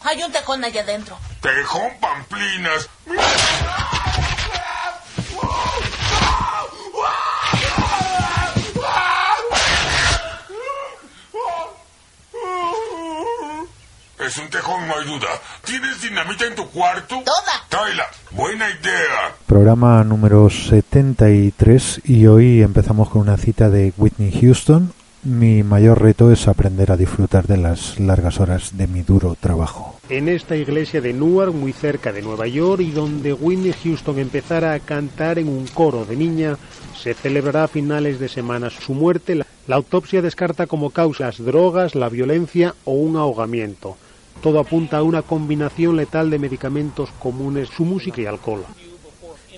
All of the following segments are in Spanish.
Hay un tejón allá adentro. Tejón Pamplinas. Es un tejón, no hay duda. ¿Tienes dinamita en tu cuarto? Toda. Tráela. Buena idea. Programa número 73 y hoy empezamos con una cita de Whitney Houston. Mi mayor reto es aprender a disfrutar de las largas horas de mi duro trabajo. En esta iglesia de Newark, muy cerca de Nueva York, y donde Whitney Houston empezara a cantar en un coro de niña, se celebrará a finales de semana su muerte. La, autopsia descarta como causas drogas, la violencia o un ahogamiento. Todo apunta a una combinación letal de medicamentos comunes, su música y alcohol.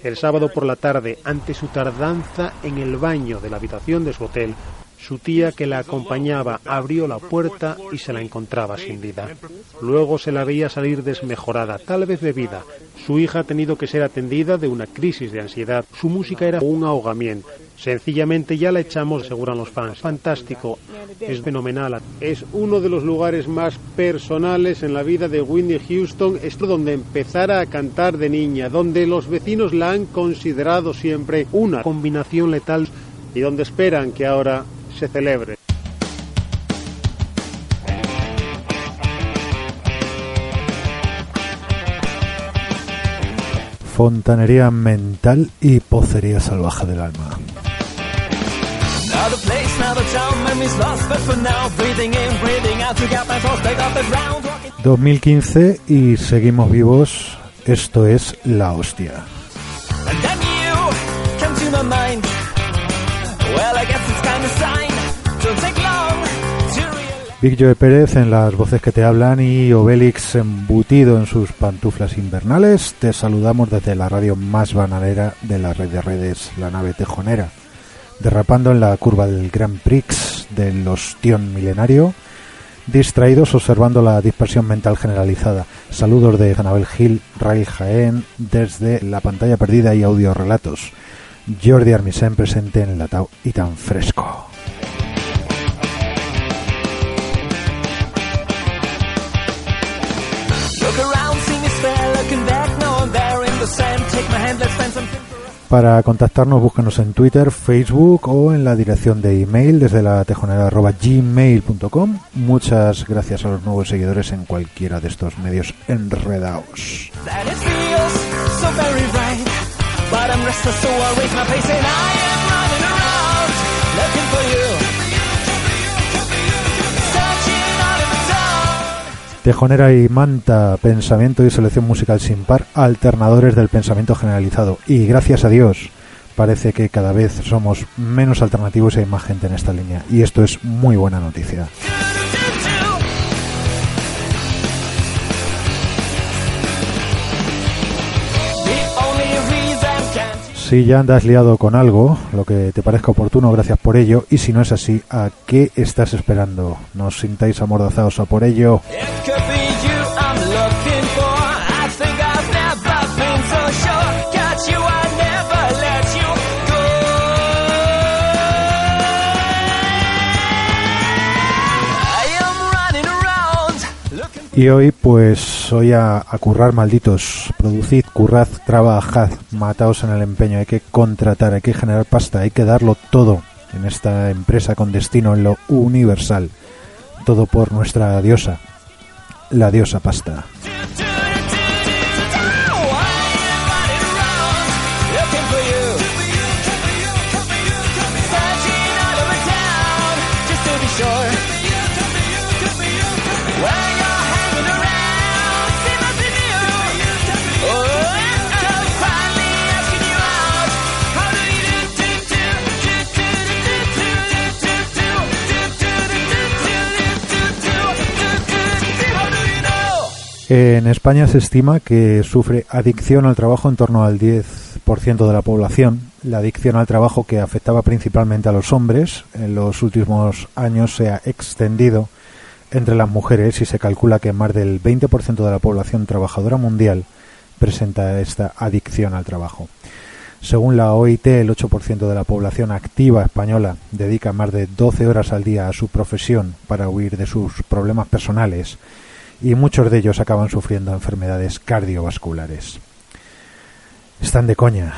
El sábado por la tarde, ante su tardanza en el baño de la habitación de su hotel, su tía que la acompañaba abrió la puerta y se la encontraba sin vida. Luego se la veía salir desmejorada, tal vez bebida. Su hija ha tenido que ser atendida de una crisis de ansiedad. Su música era un ahogamiento. Sencillamente ya la echamos, aseguran los fans. Fantástico, es fenomenal. Es uno de los lugares más personales en la vida de Whitney Houston. Es donde empezara a cantar de niña, donde los vecinos la han considerado siempre una combinación letal y donde esperan que ahora se celebre. Fontanería mental y pocería salvaje del alma. 2015 y seguimos vivos. Esto es la hostia. Big Joe Pérez en las voces que te hablan y Obélix embutido en sus pantuflas invernales. Te saludamos desde la radio más bananera de la red de redes, la nave tejonera. Derrapando en la curva del Grand Prix del ostión milenario, distraídos observando la dispersión mental generalizada. Saludos de Anabel Gil, Rail Jaén, desde la pantalla perdida y audio relatos. Jordi Armisen presente en Latao y tan fresco. Para contactarnos, búscanos en Twitter, Facebook o en la dirección de email desde la gmail.com. Muchas gracias a los nuevos seguidores en cualquiera de estos medios enredados. Tejonera y Manta, pensamiento y selección musical sin par, alternadores del pensamiento generalizado. Y gracias a Dios, parece que cada vez somos menos alternativos y hay más gente en esta línea. Y esto es muy buena noticia. Si ya andas liado con algo, lo que te parezca oportuno, gracias por ello. Y si no es así, ¿a qué estás esperando? ¿No os sintáis amordazados a por ello? Y hoy pues hoy a, a, currar malditos, producid, currad, trabajad, mataos en el empeño, hay que contratar, hay que generar pasta, hay que darlo todo en esta empresa con destino en lo universal, todo por nuestra diosa, la diosa pasta. En España se estima que sufre adicción al trabajo en torno al 10% de la población. La adicción al trabajo que afectaba principalmente a los hombres en los últimos años se ha extendido entre las mujeres y se calcula que más del 20% de la población trabajadora mundial presenta esta adicción al trabajo. Según la OIT, el 8% de la población activa española dedica más de 12 horas al día a su profesión para huir de sus problemas personales y muchos de ellos acaban sufriendo enfermedades cardiovasculares. Están de coña.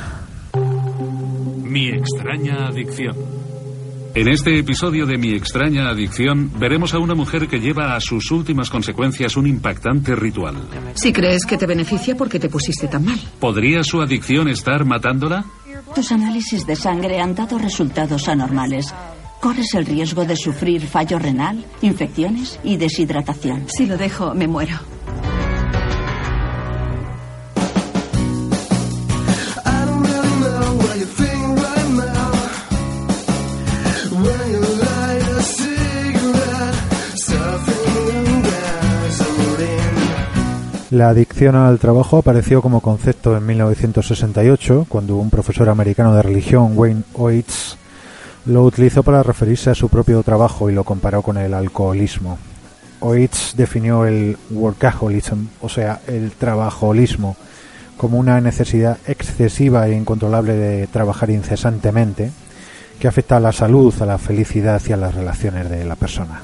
Mi extraña adicción. En este episodio de Mi extraña adicción veremos a una mujer que lleva a sus últimas consecuencias un impactante ritual. Si crees que te beneficia, ¿por qué te pusiste tan mal? ¿Podría su adicción estar matándola? Tus análisis de sangre han dado resultados anormales. Corres el riesgo de sufrir fallo renal, infecciones y deshidratación. Si lo dejo, me muero. La adicción al trabajo apareció como concepto en 1968, cuando un profesor americano de religión, Wayne Oates, lo utilizó para referirse a su propio trabajo y lo comparó con el alcoholismo. Oates definió el workaholism, o sea, el trabajolismo, como una necesidad excesiva e incontrolable de trabajar incesantemente, que afecta a la salud, a la felicidad y a las relaciones de la persona.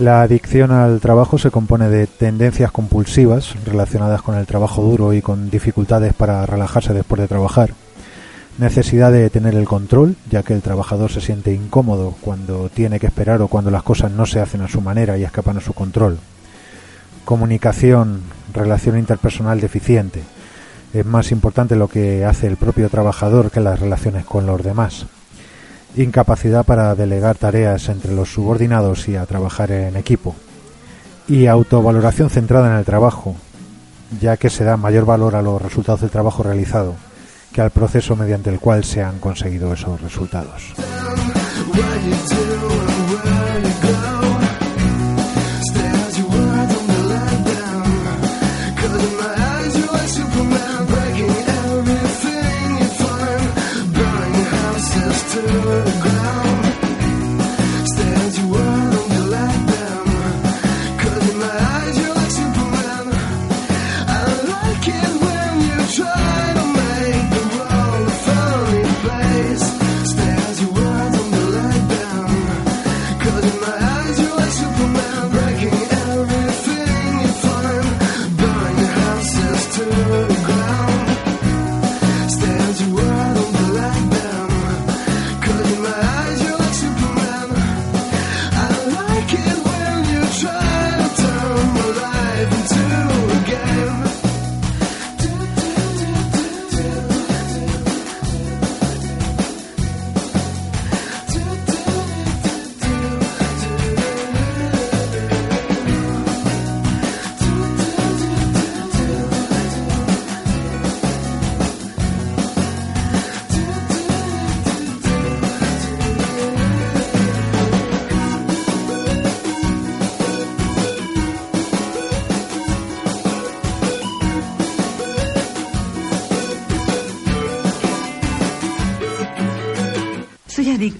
La adicción al trabajo se compone de tendencias compulsivas relacionadas con el trabajo duro y con dificultades para relajarse después de trabajar, necesidad de tener el control, ya que el trabajador se siente incómodo cuando tiene que esperar o cuando las cosas no se hacen a su manera y escapan a su control, comunicación, relación interpersonal deficiente, es más importante lo que hace el propio trabajador que las relaciones con los demás incapacidad para delegar tareas entre los subordinados y a trabajar en equipo, y autovaloración centrada en el trabajo, ya que se da mayor valor a los resultados del trabajo realizado que al proceso mediante el cual se han conseguido esos resultados.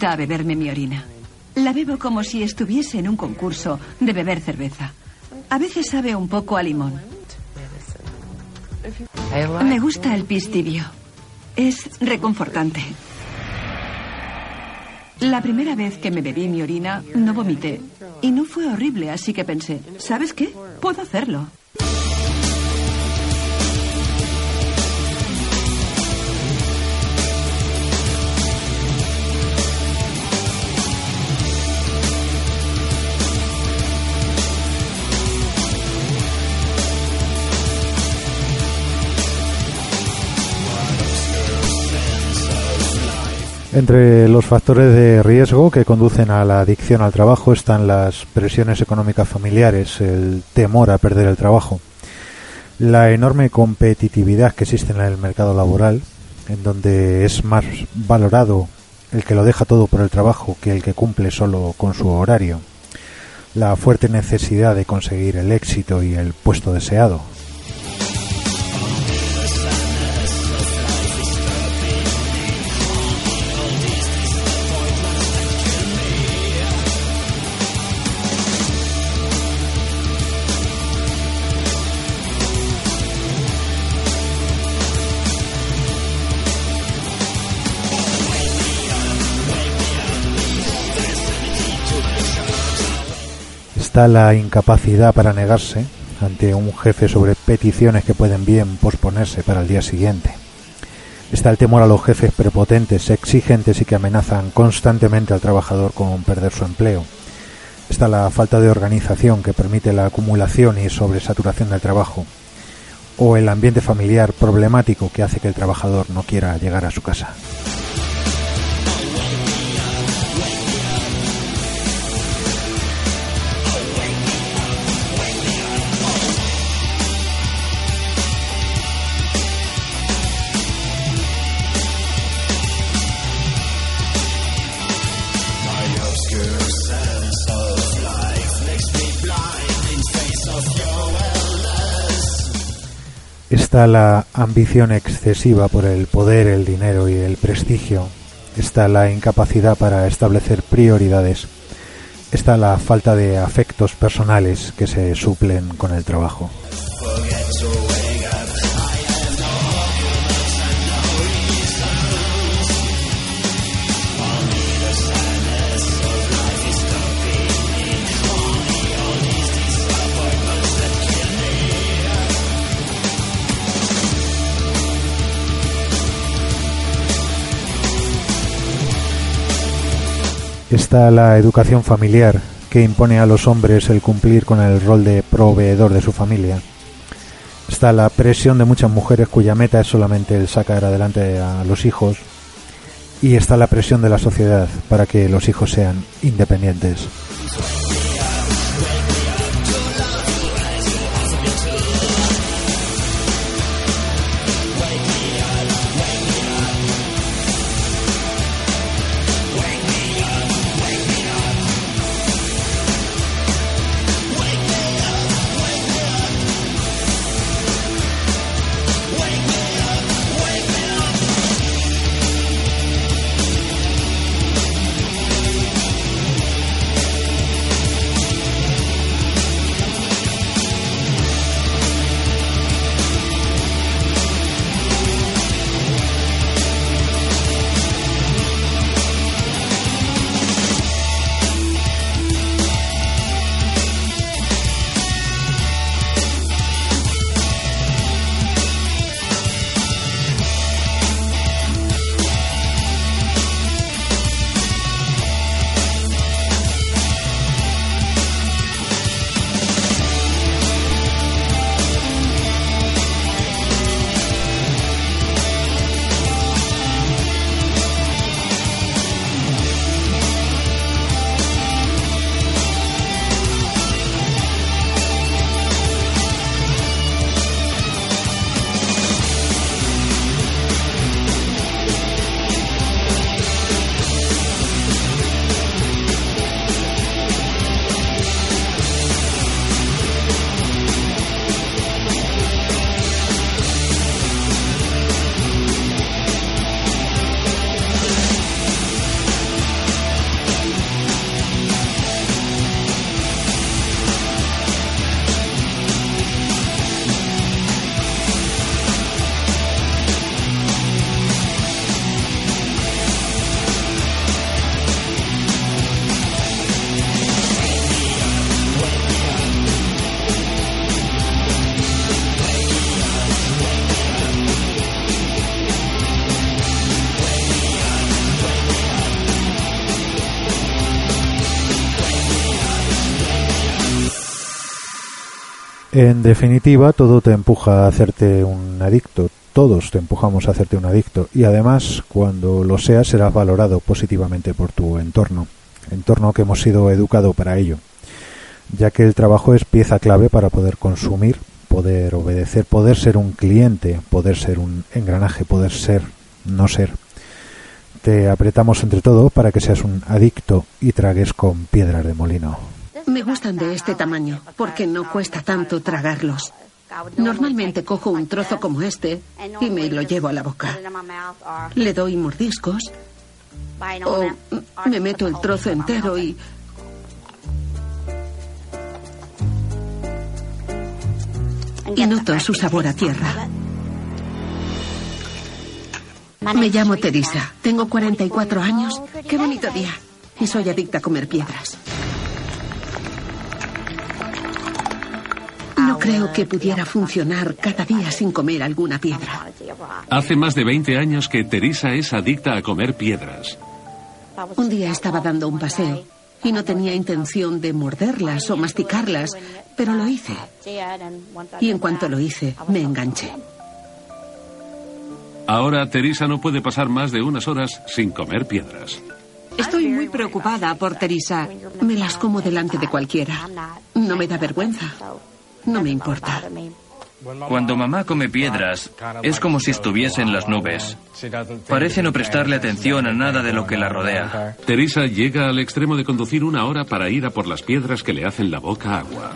A beberme mi orina. La bebo como si estuviese en un concurso de beber cerveza. A veces sabe un poco a limón. Me gusta el pis tibio. Es reconfortante. La primera vez que me bebí mi orina no vomité. Y no fue horrible, así que pensé, ¿sabes qué? Puedo hacerlo. Entre los factores de riesgo que conducen a la adicción al trabajo están las presiones económicas familiares, el temor a perder el trabajo. La enorme competitividad que existe en el mercado laboral, en donde es más valorado el que lo deja todo por el trabajo que el que cumple solo con su horario. La fuerte necesidad de conseguir el éxito y el puesto deseado, está la incapacidad para negarse ante un jefe sobre peticiones que pueden bien posponerse para el día siguiente. Está el temor a los jefes prepotentes, exigentes y que amenazan constantemente al trabajador con perder su empleo. Está la falta de organización que permite la acumulación y sobresaturación del trabajo. O el ambiente familiar problemático que hace que el trabajador no quiera llegar a su casa. Está la ambición excesiva por el poder, el dinero y el prestigio, está la incapacidad para establecer prioridades, está la falta de afectos personales que se suplen con el trabajo. Está la educación familiar, que impone a los hombres el cumplir con el rol de proveedor de su familia. Está la presión de muchas mujeres cuya meta es solamente el sacar adelante a los hijos. Y está la presión de la sociedad para que los hijos sean independientes. En definitiva, todo te empuja a hacerte un adicto. Todos te empujamos a hacerte un adicto. Y además, cuando lo seas, serás valorado positivamente por tu entorno. Entorno que hemos sido educado para ello. Ya que el trabajo es pieza clave para poder consumir, poder obedecer, poder ser un cliente, poder ser un engranaje, poder ser, no ser. Te apretamos entre todo para que seas un adicto y tragues con piedras de molino. Me gustan de este tamaño porque no cuesta tanto tragarlos. Normalmente cojo un trozo como este y me lo llevo a la boca. Le doy mordiscos o me meto el trozo entero y... Y noto su sabor a tierra. Me llamo Teresa. Tengo 44 años. Qué bonito día. Y soy adicta a comer piedras. Creo que pudiera funcionar cada día sin comer alguna piedra. Hace más de 20 años que Teresa es adicta a comer piedras. Un día estaba dando un paseo y no tenía intención de morderlas o masticarlas, pero lo hice. Y en cuanto lo hice, me enganché. Ahora Teresa no puede pasar más de unas horas sin comer piedras. Estoy muy preocupada por Teresa. Me las como delante de cualquiera. No me da vergüenza. No me importa. Cuando mamá come piedras, es como si estuviese en las nubes. Parece no prestarle atención a nada de lo que la rodea. Teresa llega al extremo de conducir una hora para ir a por las piedras que le hacen la boca agua.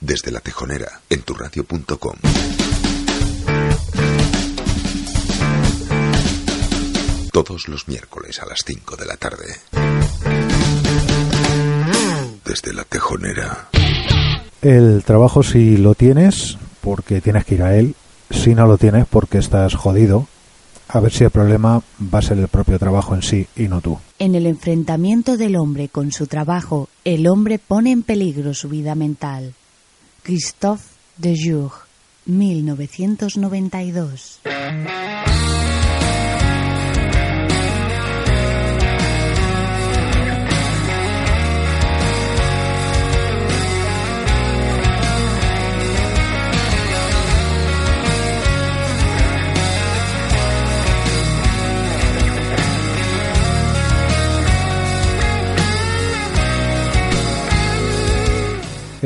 Desde la tejonera, en turradio.com. Todos los miércoles a las 5 de la tarde. Desde la tejonera. El trabajo si lo tienes, porque tienes que ir a él. Si no lo tienes, porque estás jodido. A ver si el problema va a ser el propio trabajo en sí y no tú. En el enfrentamiento del hombre con su trabajo, el hombre pone en peligro su vida mental. Christophe de Jour, 1992.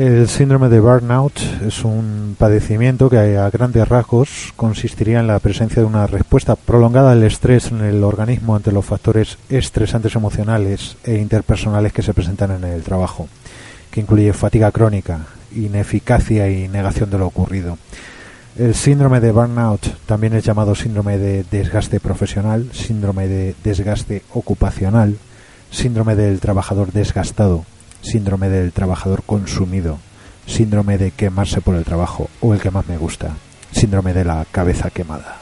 El síndrome de burnout es un padecimiento que a grandes rasgos consistiría en la presencia de una respuesta prolongada al estrés en el organismo ante los factores estresantes emocionales e interpersonales que se presentan en el trabajo, que incluye fatiga crónica, ineficacia y negación de lo ocurrido. El síndrome de burnout también es llamado síndrome de desgaste profesional, síndrome de desgaste ocupacional, síndrome del trabajador desgastado, síndrome del trabajador consumido, síndrome de quemarse por el trabajo o el que más me gusta, síndrome de la cabeza quemada.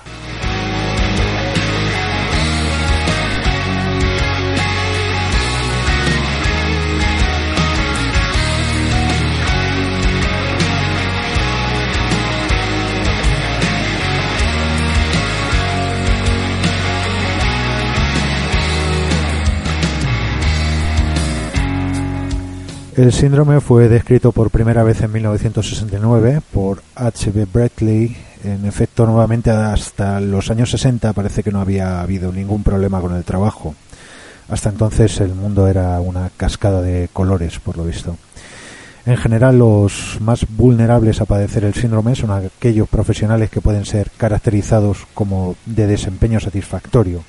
El síndrome fue descrito por primera vez en 1969 por H.B. Bradley. En efecto, nuevamente hasta los años 60 parece que no había habido ningún problema con el trabajo. Hasta entonces el mundo era una cascada de colores, por lo visto. En general, los más vulnerables a padecer el síndrome son aquellos profesionales que pueden ser caracterizados como de desempeño satisfactorio,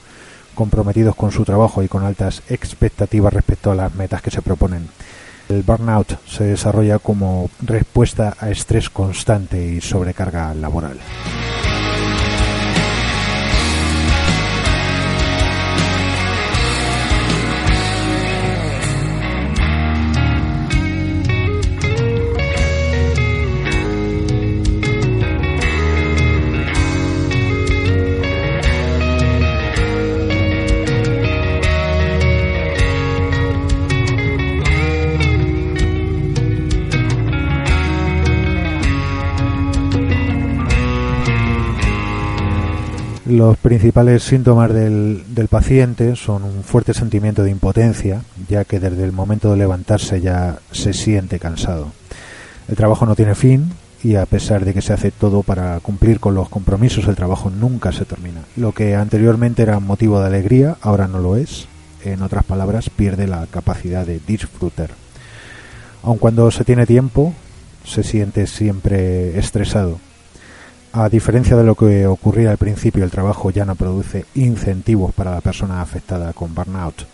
comprometidos con su trabajo y con altas expectativas respecto a las metas que se proponen. El burnout se desarrolla como respuesta a estrés constante y sobrecarga laboral. Los principales síntomas del, del, paciente son un fuerte sentimiento de impotencia, ya que desde el momento de levantarse ya se siente cansado. El trabajo no tiene fin y a pesar de que se hace todo para cumplir con los compromisos, el trabajo nunca se termina. Lo que anteriormente era motivo de alegría, ahora no lo es. En otras palabras, pierde la capacidad de disfrutar. Aun cuando se tiene tiempo, se siente siempre estresado. A diferencia de lo que ocurría al principio, el trabajo ya no produce incentivos para la persona afectada con burnout.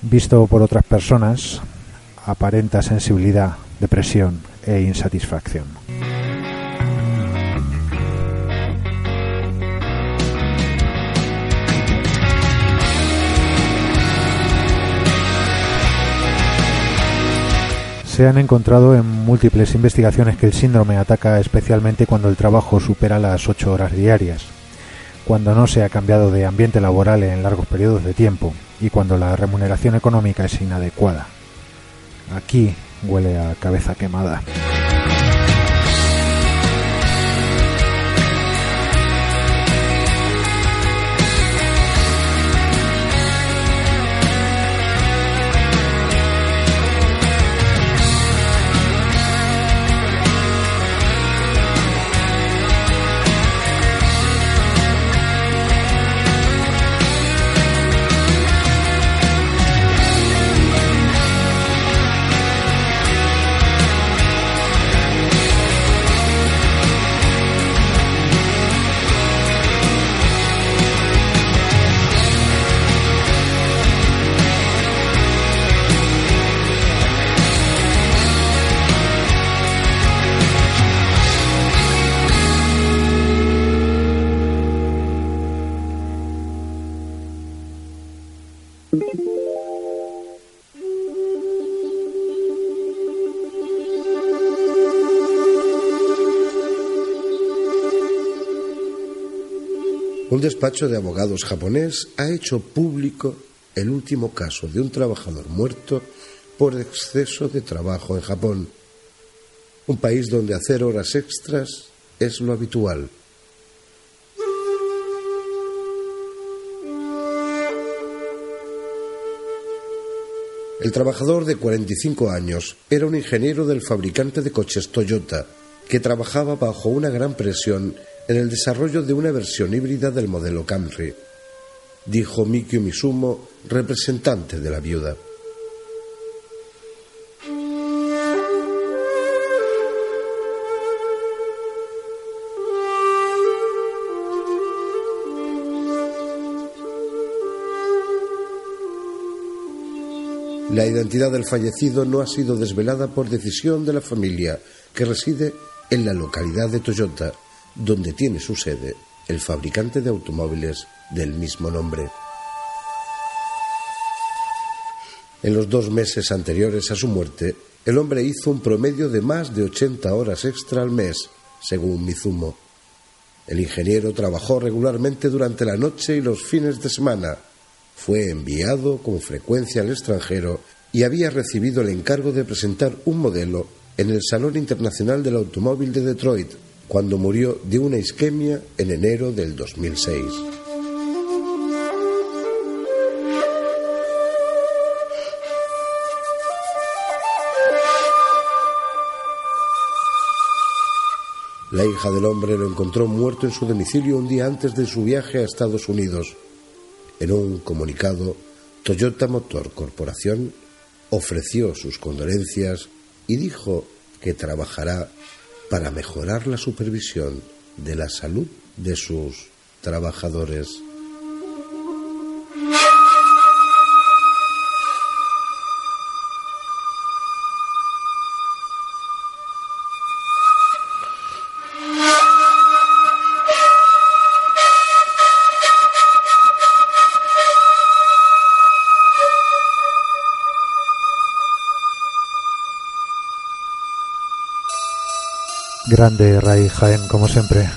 Visto por otras personas, aparenta sensibilidad, depresión e insatisfacción. Se han encontrado en múltiples investigaciones que el síndrome ataca especialmente cuando el trabajo supera las ocho horas diarias, cuando no se ha cambiado de ambiente laboral en largos periodos de tiempo y cuando la remuneración económica es inadecuada. Aquí huele a cabeza quemada. Despacho de abogados japonés ha hecho público el último caso de un trabajador muerto por exceso de trabajo en Japón, un país donde hacer horas extras es lo habitual. El trabajador de 45 años era un ingeniero del fabricante de coches Toyota que trabajaba bajo una gran presión en el desarrollo de una versión híbrida del modelo Camry, dijo Mikio Misumo, representante de la viuda. La identidad del fallecido no ha sido desvelada por decisión de la familia, que reside en la localidad de Toyota, donde tiene su sede el fabricante de automóviles del mismo nombre. En los dos meses anteriores a su muerte, el hombre hizo un promedio de más de 80 horas extra al mes, según Mizumo. El ingeniero trabajó regularmente durante la noche y los fines de semana. Fue enviado con frecuencia al extranjero y había recibido el encargo de presentar un modelo en el Salón Internacional del Automóvil de Detroit, cuando murió de una isquemia en enero del 2006. La hija del hombre lo encontró muerto en su domicilio un día antes de su viaje a Estados Unidos. En un comunicado, Toyota Motor Corporación ofreció sus condolencias y dijo que trabajará para mejorar la supervisión de la salud de sus trabajadores. Grande Ray Jaén, como siempre.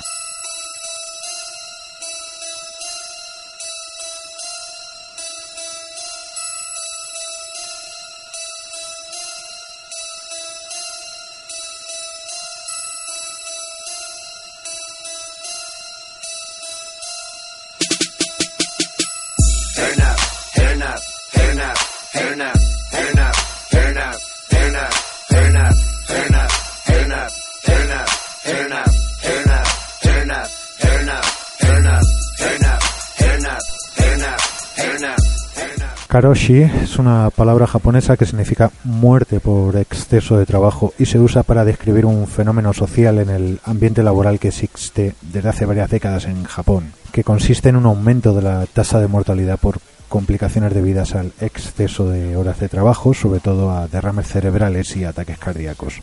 Es una palabra japonesa que significa muerte por exceso de trabajo y se usa para describir un fenómeno social en el ambiente laboral que existe desde hace varias décadas en Japón, que consiste en un aumento de la tasa de mortalidad por complicaciones debidas al exceso de horas de trabajo, sobre todo a derrames cerebrales y ataques cardíacos.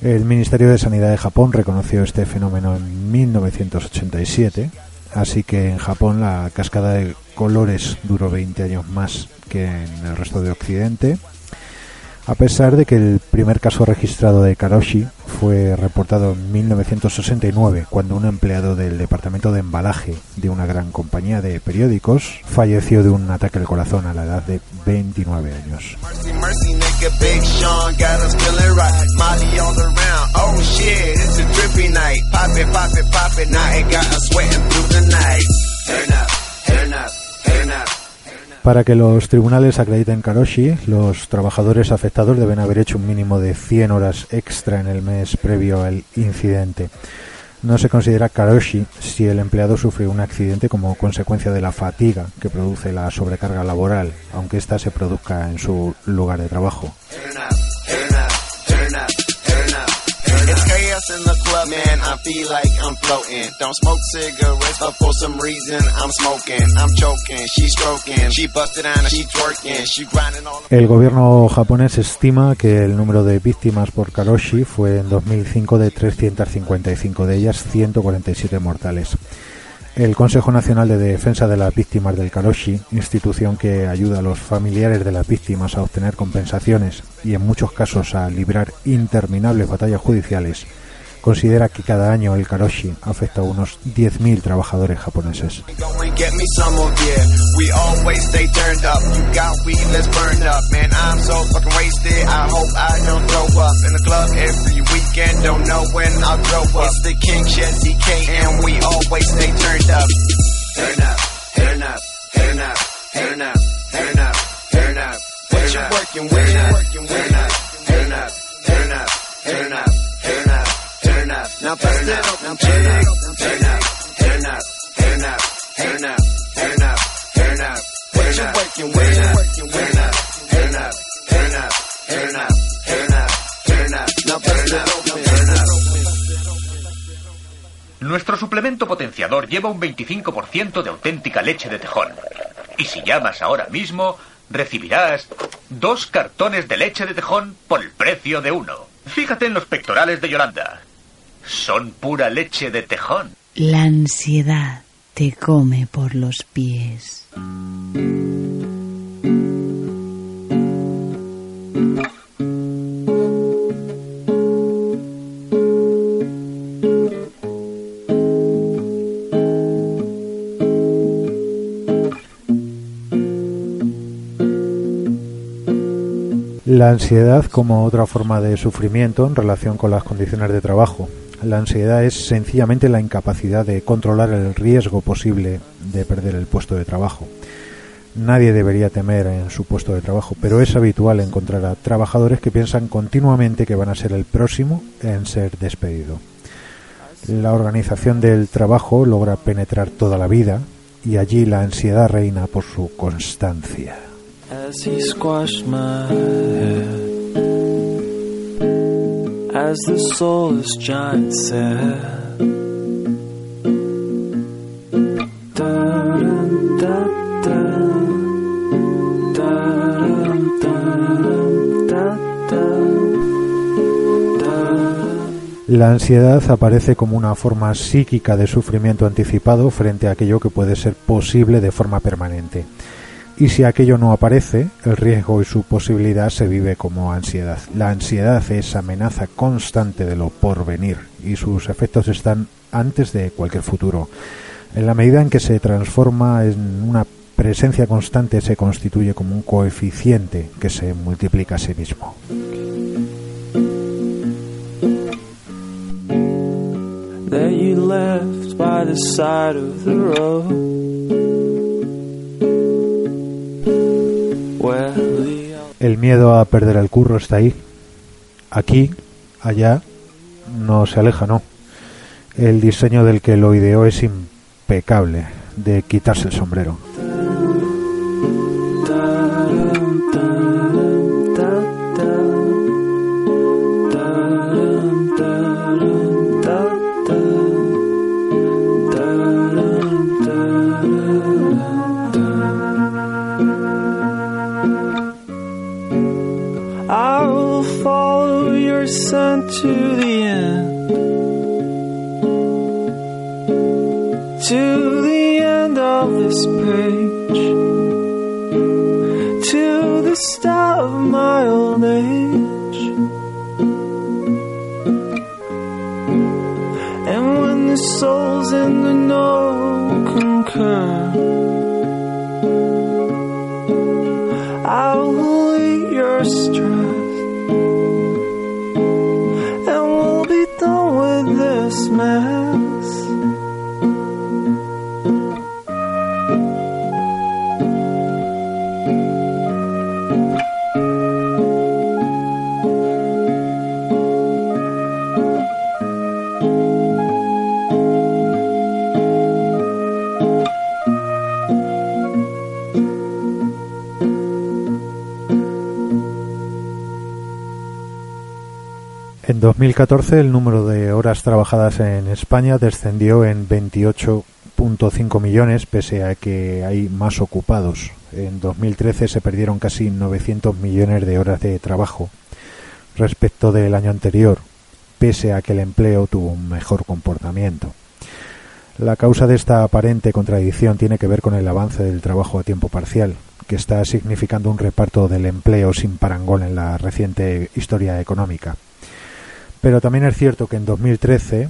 El Ministerio de Sanidad de Japón reconoció este fenómeno en 1987 Así que en Japón la cascada de colores duró 20 años más que en el resto de Occidente, a pesar de que el primer caso registrado de Karoshi fue reportado en 1969, cuando un empleado del departamento de embalaje de una gran compañía de periódicos falleció de un ataque al corazón a la edad de 29 años. Para que los tribunales acrediten Karoshi, los trabajadores afectados deben haber hecho un mínimo de 100 horas extra en el mes previo al incidente. No se considera Karoshi si el empleado sufre un accidente como consecuencia de la fatiga que produce la sobrecarga laboral, aunque ésta se produzca en su lugar de trabajo. El gobierno japonés estima que el número de víctimas por karoshi fue en 2005 de 355, de ellas 147 mortales. El Consejo Nacional de Defensa de las Víctimas del Karoshi, institución que ayuda a los familiares de las víctimas a obtener compensaciones y en muchos casos a librar interminables batallas judiciales, considera que cada año el karoshi afecta a unos 10.000 trabajadores japoneses. Nuestro suplemento potenciador lleva un 25% de auténtica leche de tejón. Y si llamas ahora mismo, recibirás dos cartones de leche de tejón por el precio de uno. Fíjate en los pectorales de Yolanda. Son pura leche de tejón. La ansiedad te come por los pies. La ansiedad como otra forma de sufrimiento en relación con las condiciones de trabajo. La ansiedad es sencillamente la incapacidad de controlar el riesgo posible de perder el puesto de trabajo. Nadie debería temer en su puesto de trabajo, pero es habitual encontrar a trabajadores que piensan continuamente que van a ser el próximo en ser despedido. La organización del trabajo logra penetrar toda la vida y allí la ansiedad reina por su constancia. As the soulless giant said, "Da-dum, da-da, da-dum, da-dum, da-da, La ansiedad aparece como una forma psíquica de sufrimiento anticipado frente a aquello que puede ser posible de forma permanente. Y si aquello no aparece, el riesgo y su posibilidad se vive como ansiedad. La ansiedad es amenaza constante de lo porvenir y sus efectos están antes de cualquier futuro. En la medida en que se transforma en una presencia constante, se constituye como un coeficiente que se multiplica a sí mismo. that. El miedo a perder el curro está ahí. Aquí, allá, no se aleja, no. El diseño del que lo ideó es impecable, de quitarse el sombrero. To the end. To the end of this page. To the start of my old age. And when the souls in the know concur. En 2014 el número de horas trabajadas en España descendió en 28.5 millones pese a que hay más ocupados. En 2013 se perdieron casi 900 millones de horas de trabajo respecto del año anterior, pese a que el empleo tuvo un mejor comportamiento. La causa de esta aparente contradicción tiene que ver con el avance del trabajo a tiempo parcial, que está significando un reparto del empleo sin parangón en la reciente historia económica. Pero también es cierto que en 2013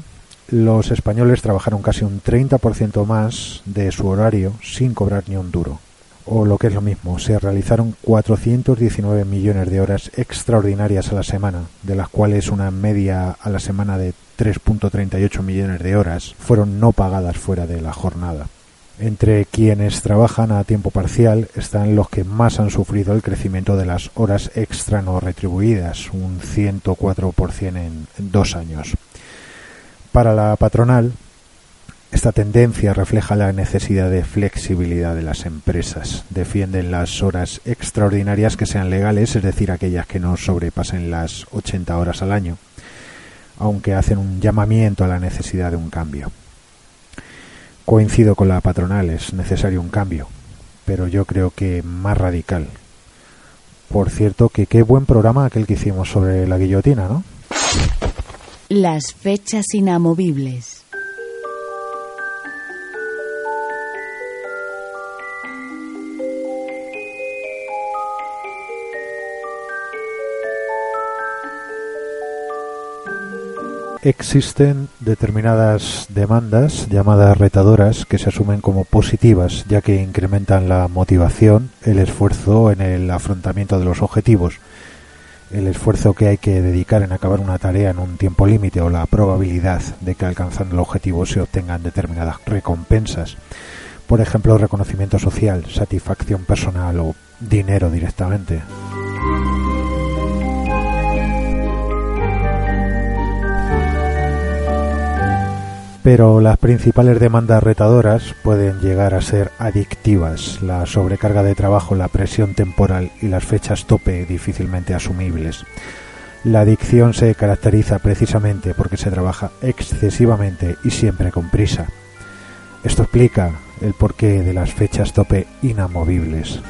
los españoles trabajaron casi un 30% más de su horario sin cobrar ni un duro. O lo que es lo mismo, se realizaron 419 millones de horas extraordinarias a la semana, de las cuales una media a la semana de 3.38 millones de horas fueron no pagadas fuera de la jornada. Entre quienes trabajan a tiempo parcial están los que más han sufrido el crecimiento de las horas extra no retribuidas, un 104% en dos años. Para la patronal, esta tendencia refleja la necesidad de flexibilidad de las empresas. Defienden las horas extraordinarias que sean legales, es decir, aquellas que no sobrepasen las 80 horas al año, aunque hacen un llamamiento a la necesidad de un cambio. Coincido con la patronal, es necesario un cambio, pero yo creo que más radical. Por cierto, que qué buen programa aquel que hicimos sobre la guillotina, ¿no? Las fechas inamovibles. Existen determinadas demandas llamadas retadoras que se asumen como positivas ya que incrementan la motivación, el esfuerzo en el afrontamiento de los objetivos, el esfuerzo que hay que dedicar en acabar una tarea en un tiempo límite o la probabilidad de que alcanzando el objetivo se obtengan determinadas recompensas, por ejemplo reconocimiento social, satisfacción personal o dinero directamente. Pero las principales demandas retadoras pueden llegar a ser adictivas, la sobrecarga de trabajo, la presión temporal y las fechas tope difícilmente asumibles. La adicción se caracteriza precisamente porque se trabaja excesivamente y siempre con prisa. Esto explica el porqué de las fechas tope inamovibles.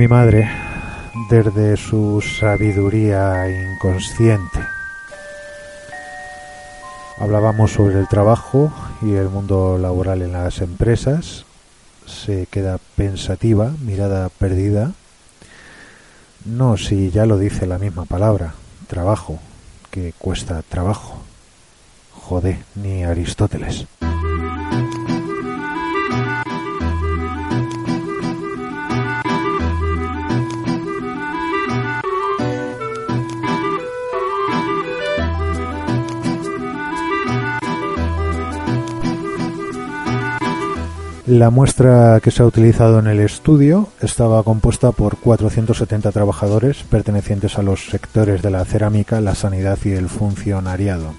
Mi madre, desde su sabiduría inconsciente, hablábamos sobre el trabajo y el mundo laboral en las empresas, se queda pensativa, mirada perdida. No, si ya lo dice la misma palabra, trabajo, que cuesta trabajo. Jode, ni Aristóteles. La muestra que se ha utilizado en el estudio estaba compuesta por 470 trabajadores pertenecientes a los sectores de la cerámica, la sanidad y el funcionariado.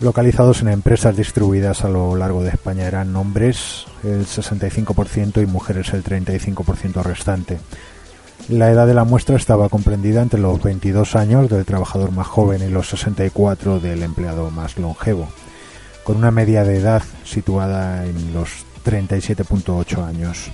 Localizados en empresas distribuidas a lo largo de España eran hombres el 65% y mujeres el 35% restante. La edad de la muestra estaba comprendida entre los 22 años del trabajador más joven y los 64 del empleado más longevo, con una media de edad situada en los 37.8 años.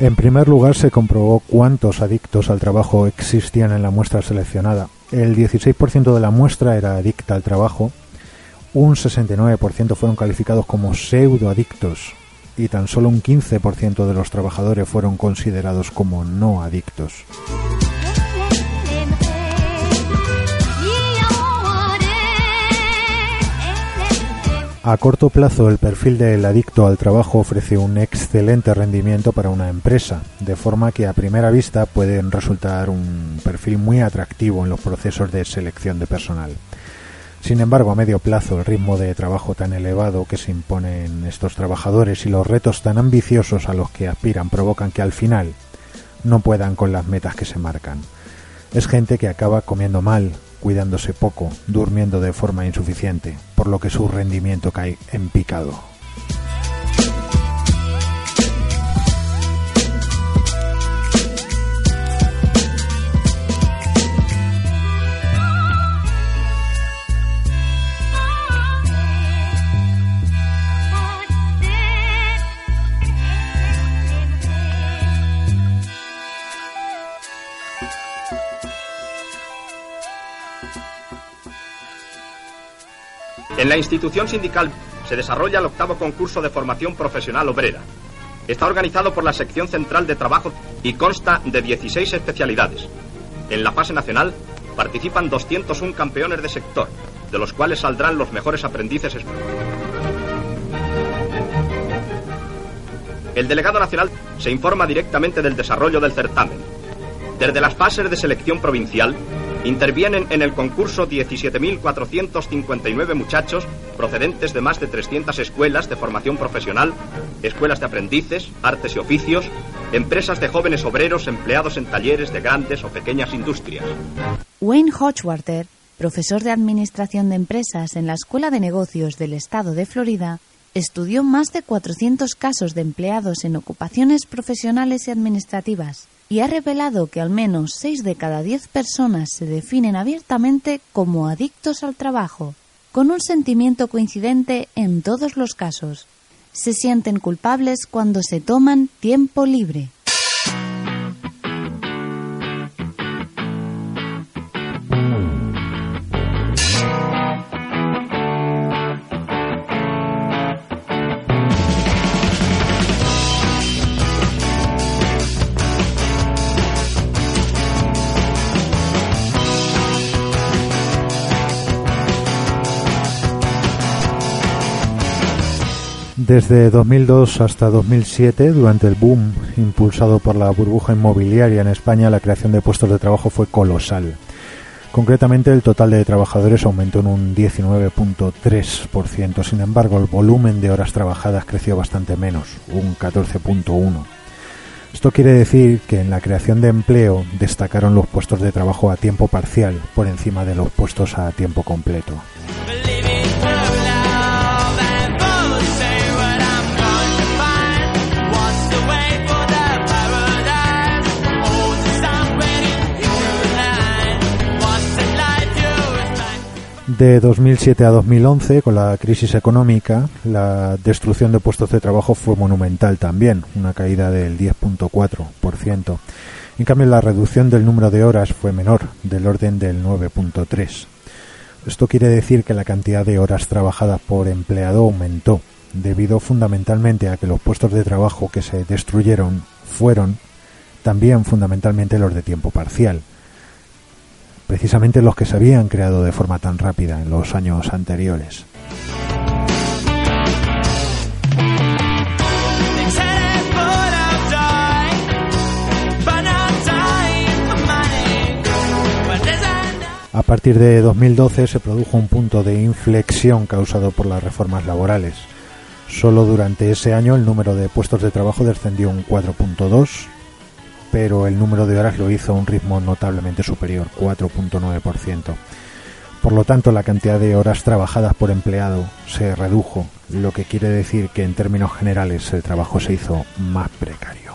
En primer lugar, se comprobó cuántos adictos al trabajo existían en la muestra seleccionada. El 16% de la muestra era adicta al trabajo, un 69% fueron calificados como pseudoadictos y tan solo un 15% de los trabajadores fueron considerados como no adictos. A corto plazo, el perfil del adicto al trabajo ofrece un excelente rendimiento para una empresa, de forma que a primera vista pueden resultar un perfil muy atractivo en los procesos de selección de personal. Sin embargo, a medio plazo, el ritmo de trabajo tan elevado que se imponen estos trabajadores y los retos tan ambiciosos a los que aspiran provocan que al final no puedan con las metas que se marcan. Es gente que acaba comiendo mal, cuidándose poco, durmiendo de forma insuficiente, por lo que su rendimiento cae en picado. En la institución sindical se desarrolla el octavo concurso de formación profesional obrera. Está organizado por la sección central de trabajo y consta de 16 especialidades. En la fase nacional participan 201 campeones de sector, de los cuales saldrán los mejores aprendices. El delegado nacional se informa directamente del desarrollo del certamen. Desde las fases de selección provincial Intervienen en el concurso 17.459 muchachos procedentes de más de 300 escuelas de formación profesional, escuelas de aprendices, artes y oficios, empresas de jóvenes obreros empleados en talleres de grandes o pequeñas industrias. Wayne Hochwater, profesor de Administración de Empresas en la Escuela de Negocios del Estado de Florida, estudió más de 400 casos de empleados en ocupaciones profesionales y administrativas y ha revelado que al menos 6 de cada 10 personas se definen abiertamente como adictos al trabajo, con un sentimiento coincidente en todos los casos. Se sienten culpables cuando se toman tiempo libre. Desde 2002 hasta 2007, durante el boom impulsado por la burbuja inmobiliaria en España, la creación de puestos de trabajo fue colosal. Concretamente, el total de trabajadores aumentó en un 19.3%. Sin embargo, el volumen de horas trabajadas creció bastante menos, un 14.1%. Esto quiere decir que en la creación de empleo destacaron los puestos de trabajo a tiempo parcial por encima de los puestos a tiempo completo. De 2007 a 2011, con la crisis económica, la destrucción de puestos de trabajo fue monumental también, una caída del 10.4%. En cambio, la reducción del número de horas fue menor, del orden del 9.3%. Esto quiere decir que la cantidad de horas trabajadas por empleado aumentó, debido fundamentalmente a que los puestos de trabajo que se destruyeron fueron también fundamentalmente los de tiempo parcial precisamente los que se habían creado de forma tan rápida en los años anteriores. A partir de 2012 se produjo un punto de inflexión causado por las reformas laborales. Solo durante ese año el número de puestos de trabajo descendió un 4.2 pero el número de horas lo hizo a un ritmo notablemente superior, 4.9%. Por lo tanto, la cantidad de horas trabajadas por empleado se redujo, lo que quiere decir que en términos generales el trabajo se hizo más precario.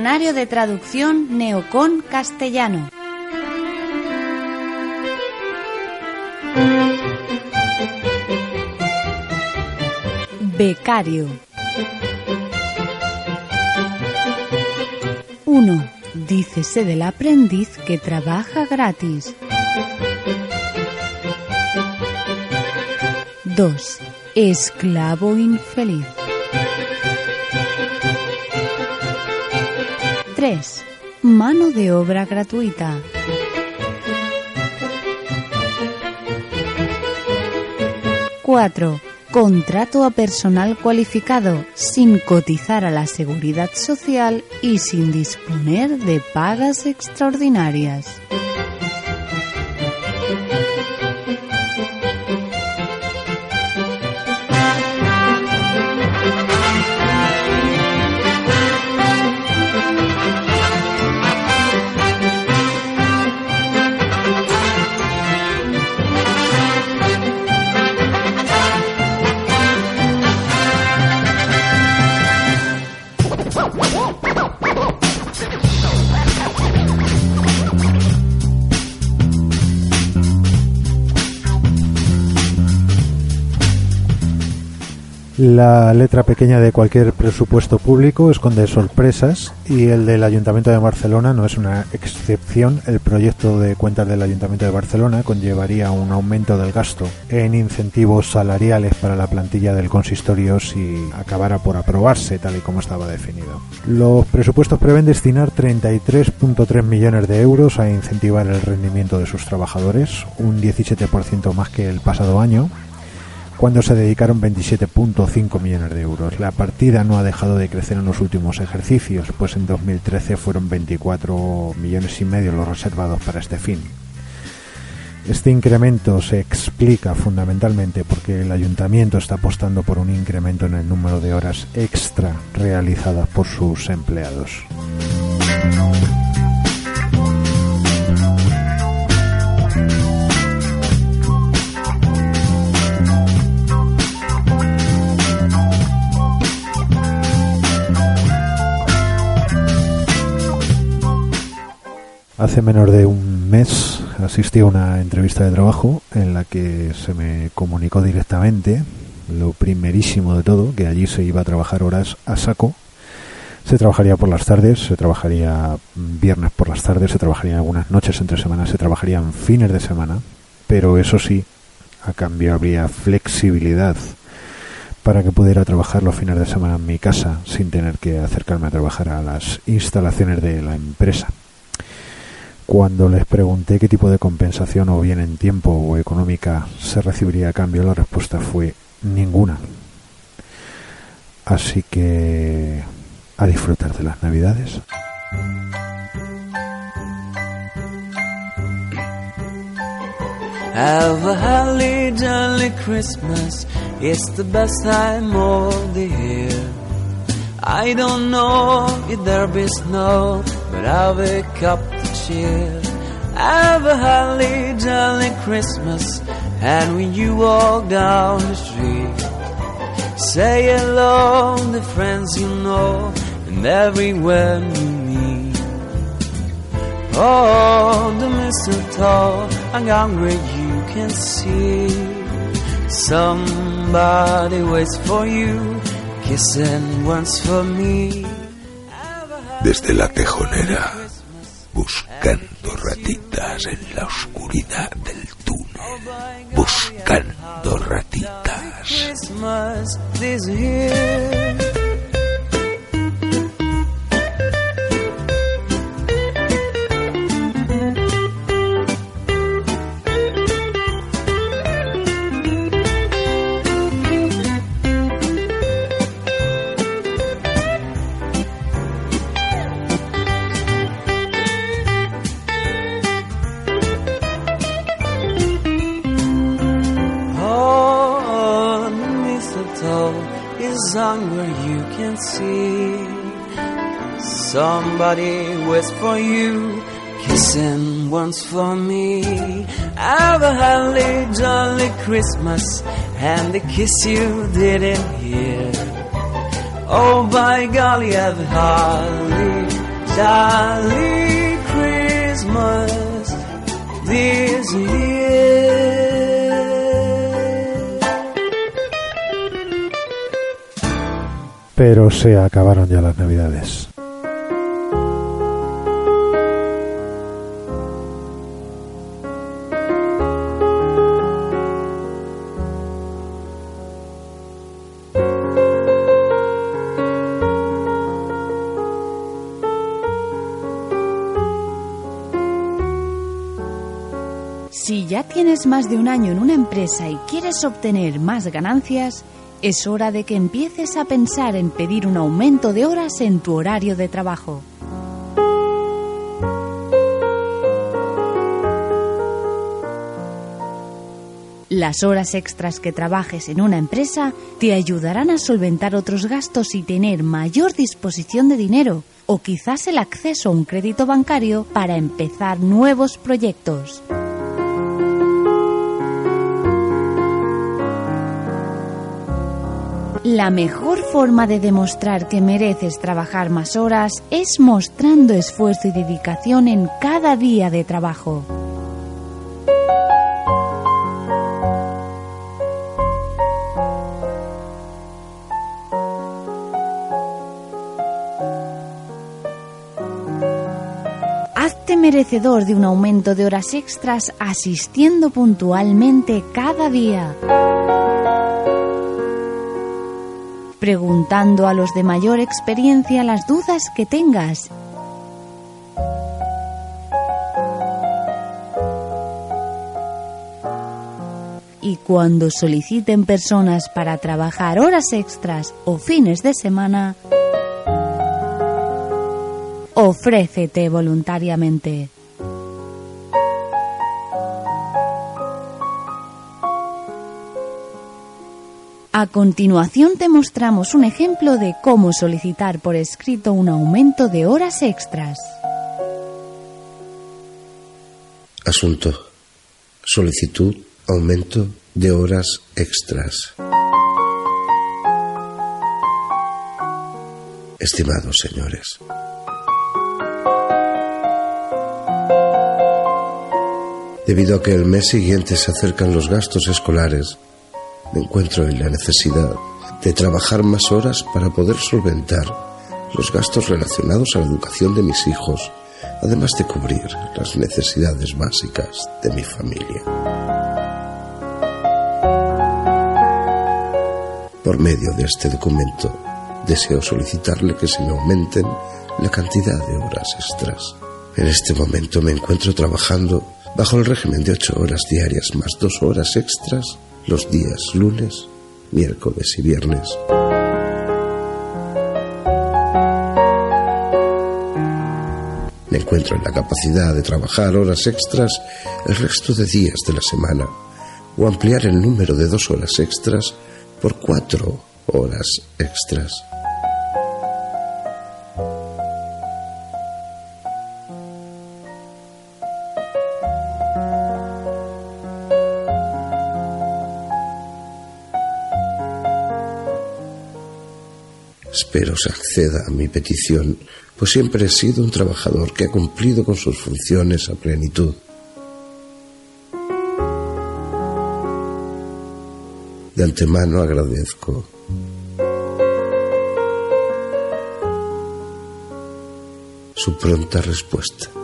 Diccionario de traducción Neocon castellano. Becario. 1. Dícese del aprendiz que trabaja gratis. 2. Esclavo infeliz. 3. Mano de obra gratuita. 4. Contrato a personal cualificado, sin cotizar a la seguridad social y sin disponer de pagas extraordinarias. La letra pequeña de cualquier presupuesto público esconde sorpresas y el del Ayuntamiento de Barcelona no es una excepción. El proyecto de cuentas del Ayuntamiento de Barcelona conllevaría un aumento del gasto en incentivos salariales para la plantilla del consistorio si acabara por aprobarse tal y como estaba definido. Los presupuestos prevén destinar 33.3 millones de euros a incentivar el rendimiento de sus trabajadores, un 17% más que el pasado año cuando se dedicaron 27.5 millones de euros. La partida no ha dejado de crecer en los últimos ejercicios, pues en 2013 fueron 24 millones y medio los reservados para este fin. Este incremento se explica fundamentalmente porque el ayuntamiento está apostando por un incremento en el número de horas extra realizadas por sus empleados. Hace menos de un mes asistí a una entrevista de trabajo en la que se me comunicó directamente lo primerísimo de todo, que allí se iba a trabajar horas a saco. Se trabajaría por las tardes, se trabajaría viernes por las tardes, se trabajaría algunas noches entre semanas, se trabajarían fines de semana, pero eso sí, a cambio habría flexibilidad para que pudiera trabajar los fines de semana en mi casa sin tener que acercarme a trabajar a las instalaciones de la empresa. Cuando les pregunté qué tipo de compensación o bien en tiempo o económica se recibiría a cambio, la respuesta fue ninguna. Así que a disfrutar de las navidades. Have a Christmas. It's the best time of the year. I don't know if there'll be snow, but I'll wake up to cheer. Have a holly jolly Christmas. And when you walk down the street, say hello to friends you know and everywhere you meet. Oh, the mistletoe, I'm hungry, you can see. Somebody waits for you, kissing once for me. Desde la tejonera, buscando ratitas en la oscuridad del túnel, buscando ratitas. For me. Have a holly jolly Christmas, and the kiss you didn't hear. Oh, by golly, holly jolly Christmas this year. Pero se acabaron ya las navidades. Más de un año en una empresa y quieres obtener más ganancias, es hora de que empieces a pensar en pedir un aumento de horas en tu horario de trabajo. Las horas extras que trabajes en una empresa te ayudarán a solventar otros gastos y tener mayor disposición de dinero o quizás el acceso a un crédito bancario para empezar nuevos proyectos. La mejor forma de demostrar que mereces trabajar más horas es mostrando esfuerzo y dedicación en cada día de trabajo. Hazte merecedor de un aumento de horas extras asistiendo puntualmente cada día. Preguntando a los de mayor experiencia las dudas que tengas. Y cuando soliciten personas para trabajar horas extras o fines de semana, ofrécete voluntariamente. A continuación te mostramos un ejemplo de cómo solicitar por escrito un aumento de horas extras. Asunto. Solicitud, aumento de horas extras. Estimados señores, debido a que el mes siguiente se acercan los gastos escolares, me encuentro en la necesidad de trabajar más horas para poder solventar los gastos relacionados a la educación de mis hijos, además de cubrir las necesidades básicas de mi familia. Por medio de este documento, deseo solicitarle que se me aumenten la cantidad de horas extras. En este momento me encuentro trabajando bajo el régimen de ocho horas diarias más dos horas extras los días lunes, miércoles y viernes. Me encuentro en la capacidad de trabajar horas extras el resto de días de la semana o ampliar el número de dos horas extras por cuatro horas extras. Espero se acceda a mi petición, pues siempre he sido un trabajador que ha cumplido con sus funciones a plenitud. De antemano agradezco su pronta respuesta.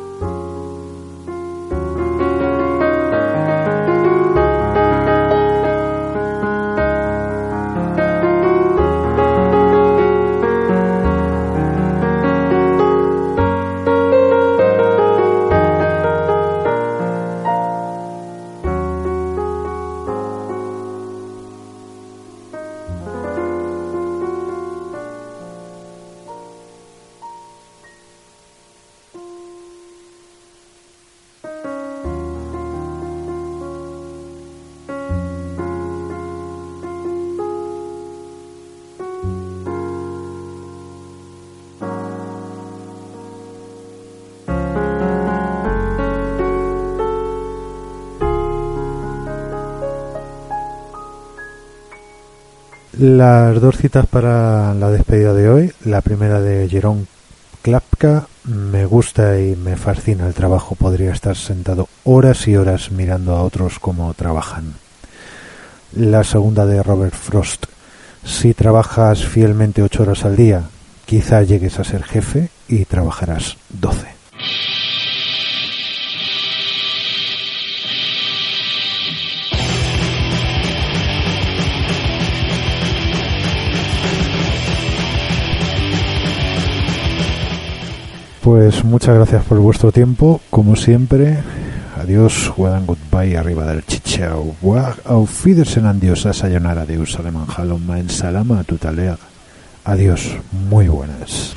Las dos citas para la despedida de hoy, la primera de Jerome Klapka, me gusta y me fascina el trabajo, podría estar sentado horas y horas mirando a otros cómo trabajan. La segunda de Robert Frost, si trabajas fielmente ocho horas al día, quizá llegues a ser jefe y trabajarás doce. Pues muchas gracias por vuestro tiempo, como siempre. Adiós, Wadan Goodbye, arriba del chichao. Auf Wiedersehen, adiós, a sayonara, adiós, aleman, halom, maen, salama, tutalea. Adiós, muy buenas.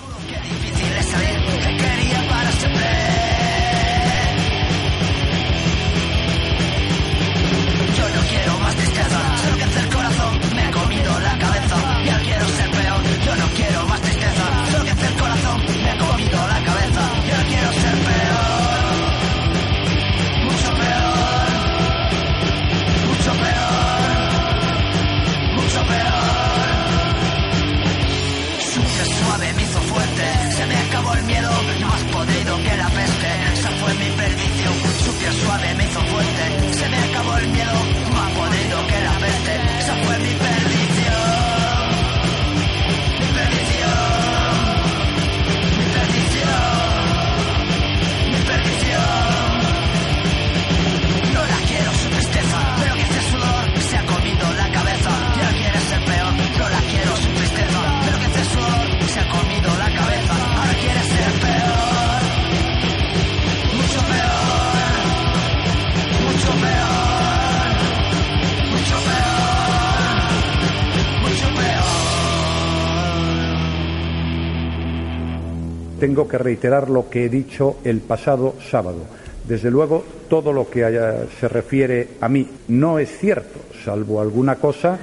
Tengo que reiterar lo que he dicho el pasado sábado. Desde luego, todo lo que haya- se refiere a mí no es cierto, salvo alguna cosa.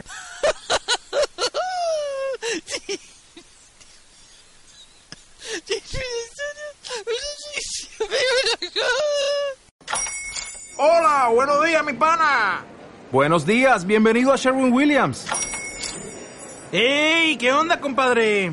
Hola, buenos días, mi pana. Buenos días, bienvenido a Sherwin Williams. ¡Ey! ¿Qué onda, compadre?